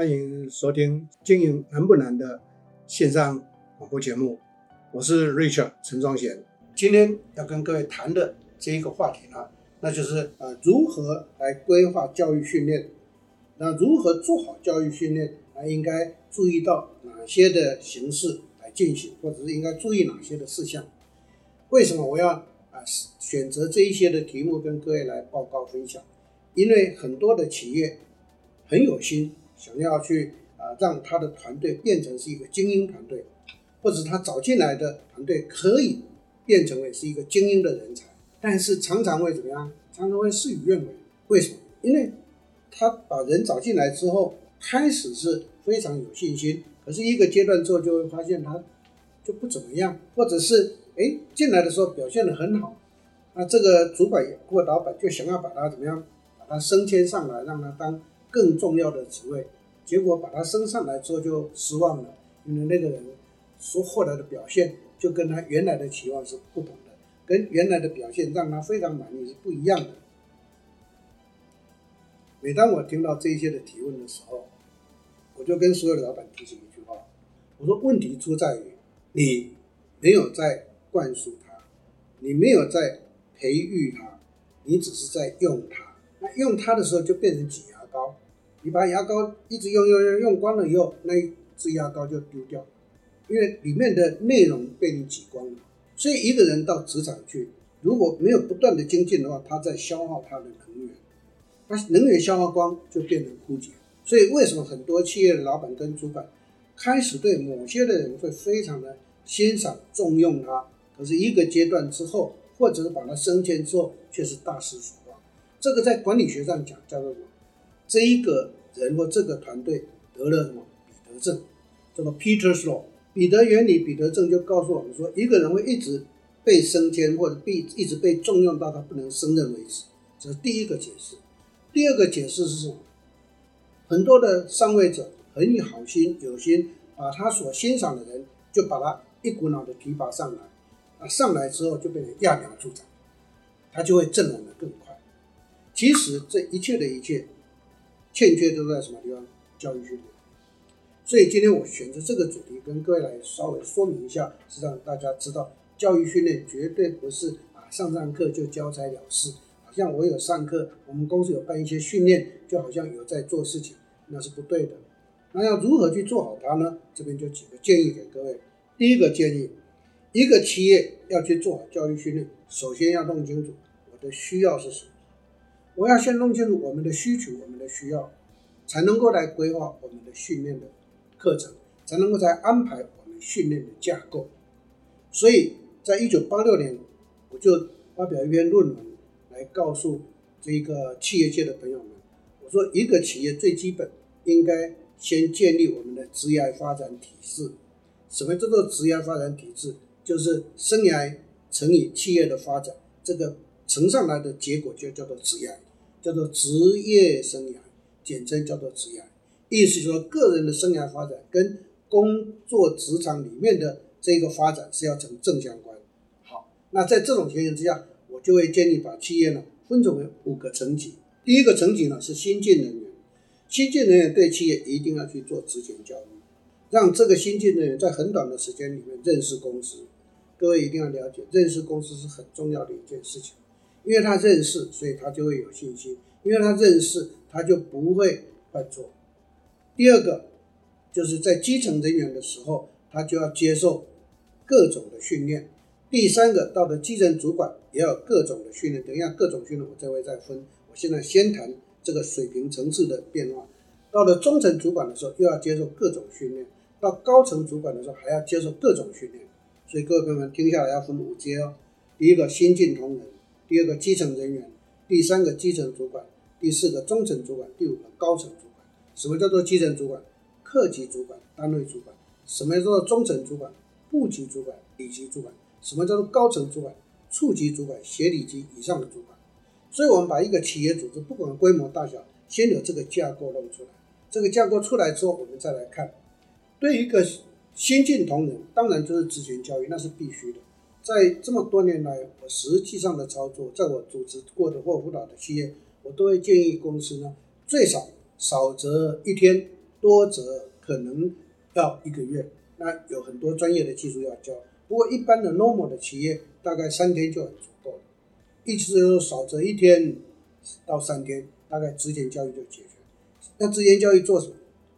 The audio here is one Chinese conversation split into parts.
欢迎收听《经营难不难》的线上广播节目，我是 Richard 陈宗贤。今天要跟各位谈的这一个话题呢，那就是呃如何来规划教育训练，那如何做好教育训练，还应该注意到哪些的形式来进行，或者是应该注意哪些的事项？为什么我要啊选择这一些的题目跟各位来报告分享？因为很多的企业很有心。想要去啊，让他的团队变成是一个精英团队，或者他找进来的团队可以变成为是一个精英的人才，但是常常会怎么样？常常会事与愿违。为什么？因为他把人找进来之后，开始是非常有信心，可是一个阶段之后就会发现他就不怎么样，或者是哎进来的时候表现得很好，那这个主管或老板就想要把他怎么样，把他升迁上来，让他当。更重要的职位，结果把他升上来之后就失望了，因为那个人所获得的表现就跟他原来的期望是不同的，跟原来的表现让他非常满意是不一样的。每当我听到这些的提问的时候，我就跟所有的老板提醒一句话：我说问题出在于你没有在灌输他，你没有在培育他，你只是在用他。那用他的时候就变成挤牙膏。你把牙膏一直用用用用光了以后，那一支牙膏就丢掉，因为里面的内容被你挤光了。所以一个人到职场去，如果没有不断的精进的话，他在消耗他的能源，他能源消耗光就变成枯竭。所以为什么很多企业的老板跟主管开始对某些的人会非常的欣赏重用他，可是一个阶段之后，或者是把他升迁之后，却是大失所望。这个在管理学上讲叫做什么？这一个人或这个团队得了什么彼得症，这个 Peter's Law，彼得原理、彼得症就告诉我们说，一个人会一直被升迁或者被一直被重用到他不能胜任为止，这是第一个解释。第二个解释是什么？很多的上位者很有好心有心，把他所欣赏的人就把他一股脑的提拔上来，啊，上来之后就变成揠苗助长，他就会阵亡的更快。其实这一切的一切。欠缺都在什么地方？教育训练。所以今天我选择这个主题，跟各位来稍微说明一下，是让大家知道，教育训练绝对不是啊上上课就交差了事，好像我有上课，我们公司有办一些训练，就好像有在做事情，那是不对的。那要如何去做好它呢？这边就几个建议给各位。第一个建议，一个企业要去做好教育训练，首先要弄清楚我的需要是什么。我要先弄清楚我们的需求，我们的需要，才能够来规划我们的训练的课程，才能够来安排我们训练的架构。所以在一九八六年，我就发表一篇论文来告诉这个企业界的朋友们，我说一个企业最基本应该先建立我们的职业发展体制。什么叫做职业发展体制？就是生涯乘以企业的发展，这个乘上来的结果就叫做职业。叫做职业生涯，简称叫做职涯，意思就是说个人的生涯发展跟工作职场里面的这个发展是要成正相关。好，那在这种情形之下，我就会建议把企业呢分成为五个层级。第一个层级呢是新进人员，新进人员对企业一定要去做职前教育，让这个新进人员在很短的时间里面认识公司。各位一定要了解，认识公司是很重要的一件事情。因为他认识，所以他就会有信心。因为他认识，他就不会犯错。第二个，就是在基层人员的时候，他就要接受各种的训练。第三个，到了基层主管也要各种的训练。等一下，各种训练我这会再分。我现在先谈这个水平层次的变化。到了中层主管的时候，又要接受各种训练；到高层主管的时候，还要接受各种训练。所以各位朋友们听下来要分五阶哦。第一个，新进同仁。第二个基层人员，第三个基层主管，第四个中层主管，第五个高层主管。什么叫做基层主管？课级主管、单位主管。什么叫做中层主管？部级主管、里级主管。什么叫做高层主管？处级主管、协理级以上的主管。所以，我们把一个企业组织，不管规模大小，先有这个架构弄出来。这个架构出来之后，我们再来看，对于一个新进同仁，当然就是职前教育，那是必须的。在这么多年来，我实际上的操作，在我组织过的或辅导的企业，我都会建议公司呢，最少少则一天，多则可能要一个月。那有很多专业的技术要教，不过一般的 normal 的企业大概三天就很足够了，意思就是少则一天到三天，大概职前教育就解决。那职前教育做什么？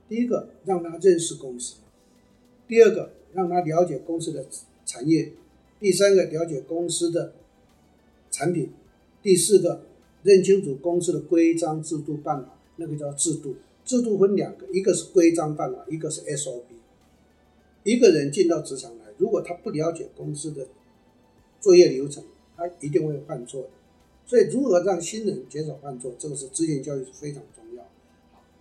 第一个让他认识公司，第二个让他了解公司的产业，第三个了解公司的产品，第四个认清楚公司的规章制度办法，那个叫制度。制度分两个，一个是规章办法，一个是 SOP。一个人进到职场来，如果他不了解公司的作业流程，他一定会犯错的。所以，如何让新人减少犯错，这个是职前教育是非常重要。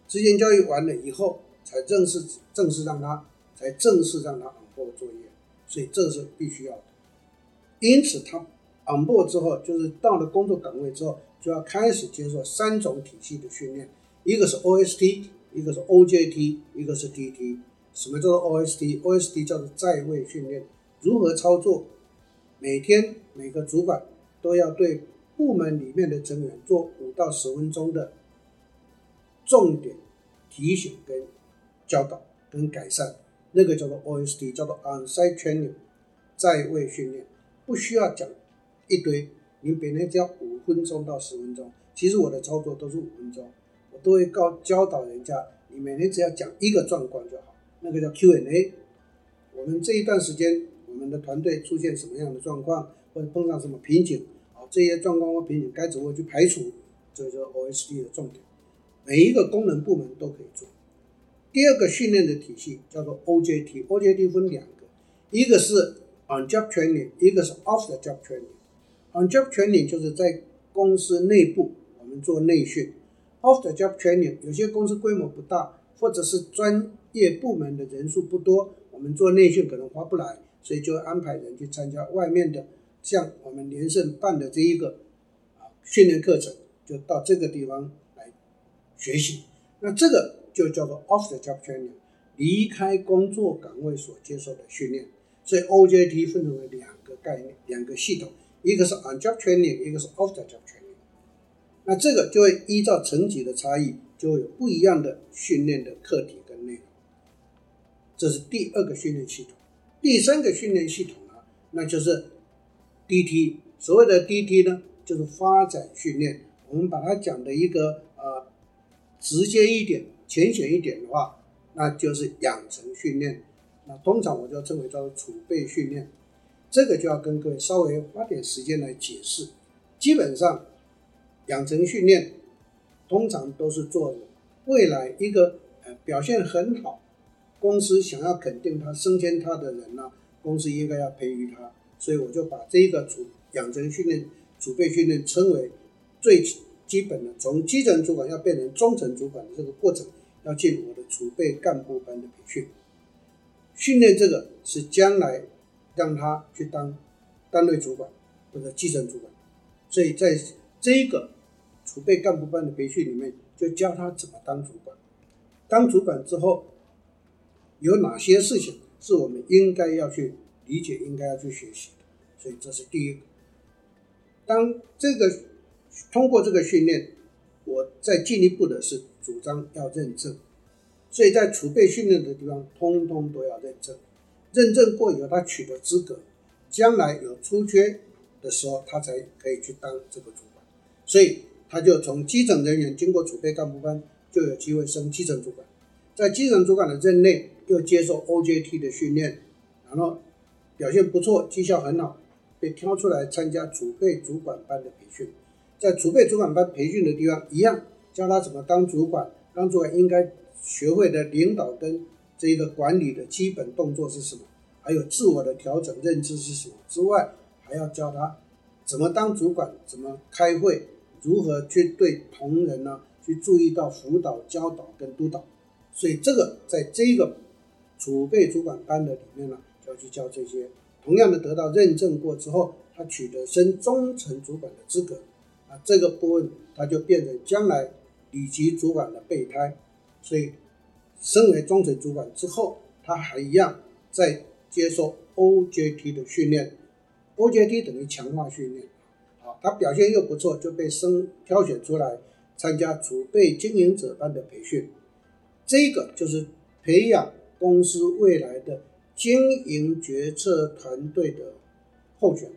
职前教育完了以后，才正式正式让他才正式让他 on board 作业，所以这是必须要的。因此，他 on board 之后，就是到了工作岗位之后，就要开始接受三种体系的训练，一个是 OST，一个是 OJT，一个是 DT。什么叫做 OST？OST 叫做在位训练，如何操作？每天每个主管都要对部门里面的成员做五到十分钟的重点提醒、跟教导、跟改善，那个叫做 OST，叫做 On-site Training，在位训练，不需要讲一堆，你每天只要五分钟到十分钟。其实我的操作都是五分钟，我都会告教导人家，你每天只要讲一个状况就好。那个叫 Q&A，我们这一段时间，我们的团队出现什么样的状况，或者碰上什么瓶颈，啊，这些状况或瓶颈该怎么去排除，这就是 OST 的重点。每一个功能部门都可以做。第二个训练的体系叫做 OJT，OJT 分两个，一个是 On-job training，一个是 Off-the-job training。On-job training 就是在公司内部我们做内训，Off-the-job training 有些公司规模不大，或者是专业部门的人数不多，我们做内训可能划不来，所以就安排人去参加外面的，像我们连胜办的这一个啊训练课程，就到这个地方来学习。那这个就叫做 off the job training，离开工作岗位所接受的训练。所以 OJT 分成为两个概念，两个系统，一个是 on job training，一个是 off the job training。那这个就会依照层级的差异，就会有不一样的训练的课题跟内容。这是第二个训练系统，第三个训练系统呢，那就是 DT。所谓的 DT 呢，就是发展训练。我们把它讲的一个呃直接一点、浅显一点的话，那就是养成训练。通常我就称为叫做储备训练。这个就要跟各位稍微花点时间来解释。基本上，养成训练通常都是做未来一个呃表现很好。公司想要肯定他、升迁他的人呢、公司应该要培育他，所以我就把这一个储养成训练、储备训练称为最基本的，从基层主管要变成中层主管的这个过程，要进我的储备干部班的培训。训练这个是将来让他去当单位主管或者基层主管，所以在这个储备干部班的培训里面，就教他怎么当主管。当主管之后。有哪些事情是我们应该要去理解、应该要去学习？所以这是第一个。当这个通过这个训练，我再进一步的是主张要认证。所以在储备训练的地方，通通都要认证。认证过以后，他取得资格，将来有出缺的时候，他才可以去当这个主管。所以他就从基层人员经过储备干部班，就有机会升基层主管。在基层主管的任内。又接受 OJT 的训练，然后表现不错，绩效很好，被挑出来参加储备主管班的培训。在储备主管班培训的地方，一样教他怎么当主管，当主管应该学会的领导跟这个管理的基本动作是什么，还有自我的调整认知是什么之外，还要教他怎么当主管，怎么开会，如何去对同仁呢，去注意到辅导、教导跟督导。所以这个在这个。储备主管班的里面呢，就要去教这些。同样的，得到认证过之后，他取得升中层主管的资格，啊，这个部分他就变成将来里级主管的备胎。所以，升为中层主管之后，他还一样在接受 OJT 的训练。OJT 等于强化训练。好，他表现又不错，就被升挑选出来参加储备经营者班的培训。这个就是培养公司未来的经营决策团队的候选。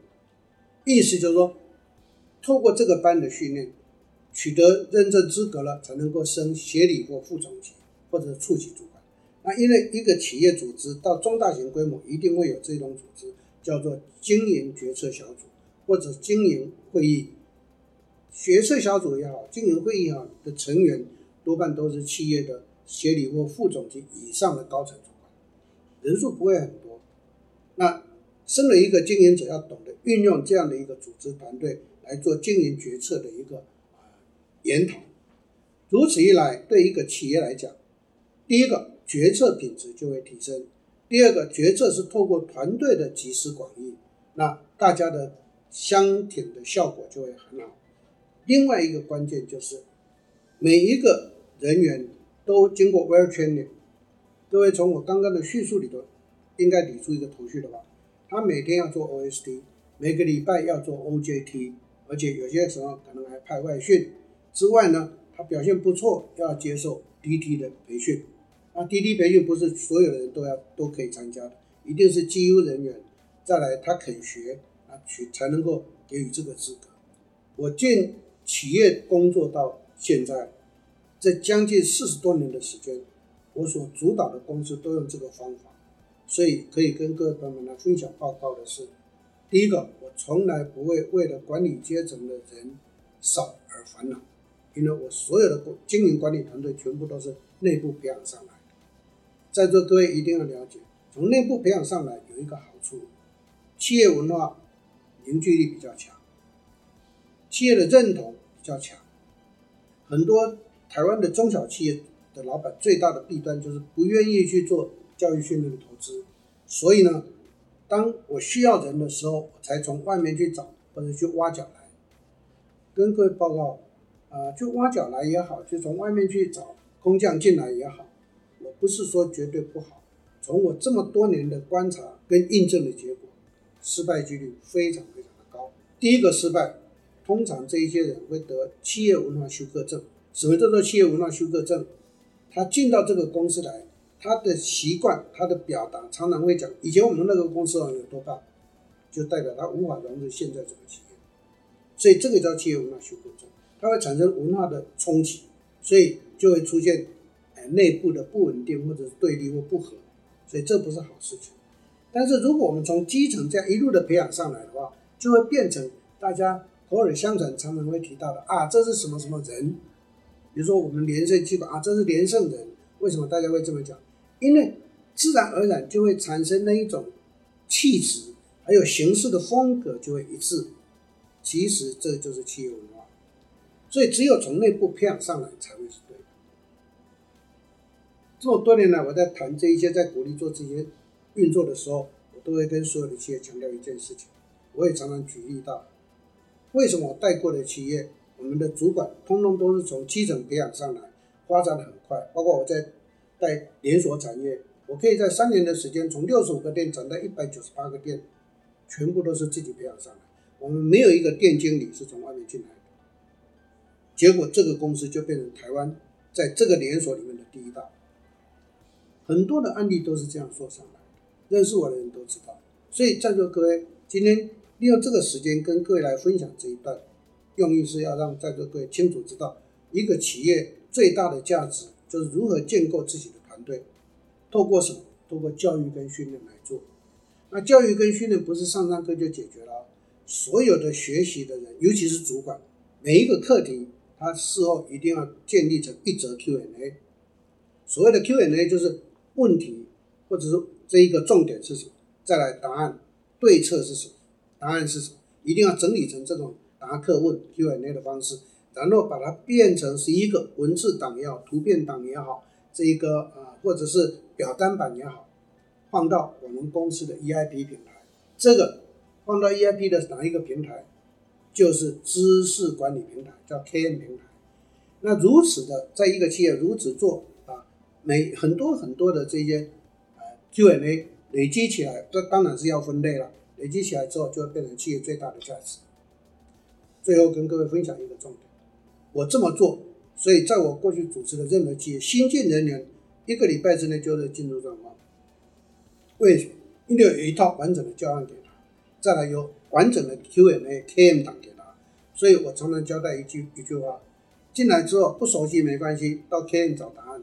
意思就是说，透过这个班的训练，取得认证资格了，才能够升协理或副总级或者处级主管。那因为一个企业组织到中大型规模，一定会有这种组织，叫做经营决策小组或者经营会议。决策小组也好，经营会议也好的成员多半都是企业的协理或副总级以上的高层主管，人数不会很多。那身为一个经营者，要懂得运用这样的一个组织团队来做经营决策的一个研讨。如此一来，对一个企业来讲，第一个决策品质就会提升；第二个决策是透过团队的集思广益，那大家的相挺的效果就会很好。另外一个关键就是，每一个人员都经过 well training。各位从我刚刚的叙述里头，应该理出一个头绪的吧？他每天要做 OST，每个礼拜要做 OJT，而且有些时候可能还派外训。之外呢，他表现不错，要接受滴滴的培训。那滴滴培训不是所有的人都要都可以参加的，一定是绩优人员，再来他肯学啊，去才能够给予这个资格。我见。企业工作到现在，这将近四十多年的时间，我所主导的公司都用这个方法，所以可以跟各位朋友们来分享报告的是：第一个，我从来不会为了管理阶层的人少而烦恼，因为我所有的经营管理团队全部都是内部培养上来的。在座各位一定要了解，从内部培养上来有一个好处，企业文化凝聚力比较强。企业的认同比较强，很多台湾的中小企业的老板最大的弊端就是不愿意去做教育训练的投资，所以呢，当我需要人的时候，我才从外面去找或者去挖角来。跟各位报告，呃，就挖角来也好，就从外面去找工匠进来也好，我不是说绝对不好。从我这么多年的观察跟印证的结果，失败几率非常非常的高。第一个失败。通常这一些人会得企业文化休克症。什么叫做企业文化休克症？他进到这个公司来，他的习惯、他的表达，常常会讲：以前我们那个公司有多大，就代表他无法融入现在这个企业。所以这个叫企业文化休克症，它会产生文化的冲击，所以就会出现哎内部的不稳定，或者是对立或不和。所以这不是好事情。但是如果我们从基层这样一路的培养上来的话，就会变成大家。口耳相传，常常会提到的啊，这是什么什么人？比如说我们连胜机构啊，这是连胜人。为什么大家会这么讲？因为自然而然就会产生那一种气质，还有行事的风格就会一致。其实这就是企业文化，所以只有从内部培养上来才会是对的。这么多年来，我在谈这一些，在鼓励做这些运作的时候，我都会跟所有的企业强调一件事情。我也常常举例到。为什么我带过的企业，我们的主管通通都是从基层培养上来，发展的很快。包括我在带连锁产业，我可以在三年的时间从六十五个店涨到一百九十八个店，全部都是自己培养上来。我们没有一个店经理是从外面进来。结果这个公司就变成台湾在这个连锁里面的第一大。很多的案例都是这样说上来，认识我的人都知道。所以在座各位今天。利用这个时间跟各位来分享这一段，用意是要让在座各位清楚知道，一个企业最大的价值就是如何建构自己的团队，透过什么？透过教育跟训练来做。那教育跟训练不是上上课就解决了，所有的学习的人，尤其是主管，每一个课题，他事后一定要建立成一则 Q&A。所谓的 Q&A 就是问题，或者是这一个重点是什么？再来答案，对策是什么？答案是什么？一定要整理成这种答客问 Q&A 的方式，然后把它变成是一个文字档也好，图片档也好，这一个啊，或者是表单版也好，放到我们公司的 EIP 平台。这个放到 EIP 的哪一个平台？就是知识管理平台，叫 KM 平台。那如此的，在一个企业如此做啊，每很多很多的这些啊 Q&A 累积起来，这当然是要分类了。累积起来之后，就会变成企业最大的价值。最后跟各位分享一个重点，我这么做，所以在我过去主持的任何企业，新进人员一个礼拜之内就能进入状况。为什么？因为有一套完整的教案给他，再来有完整的 Q&A、KM 档给他，所以我常常交代一句一句话：进来之后不熟悉没关系，到 KM 找答案，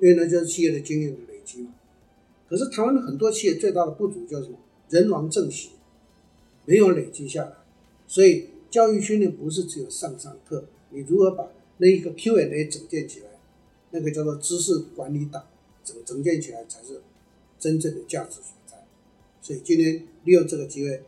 因为那就是企业的经验的累积嘛。可是台湾的很多企业最大的不足就是什么？人亡政息，没有累积下来，所以教育训练不是只有上上课，你如何把那一个 Q&A 整建起来，那个叫做知识管理档整整建起来才是真正的价值所在。所以今天利用这个机会，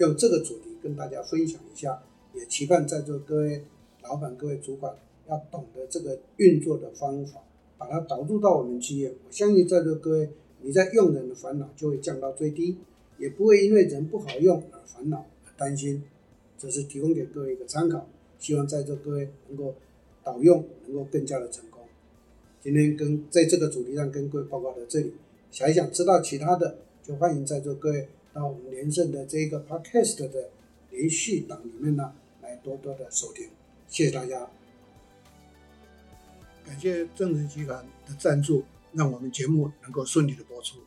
用这个主题跟大家分享一下，也期盼在座各位老板、各位主管要懂得这个运作的方法，把它导入到我们企业。我相信在座各位。你在用人的烦恼就会降到最低，也不会因为人不好用而烦恼、而担心。这是提供给各位一个参考，希望在座各位能够导用，能够更加的成功。今天跟在这个主题上跟各位报告到这里，想一想知道其他的，就欢迎在座各位到我们连胜的这个 podcast 的连续档里面呢，来多多的收听。谢谢大家，感谢正成集团的赞助。让我们节目能够顺利的播出。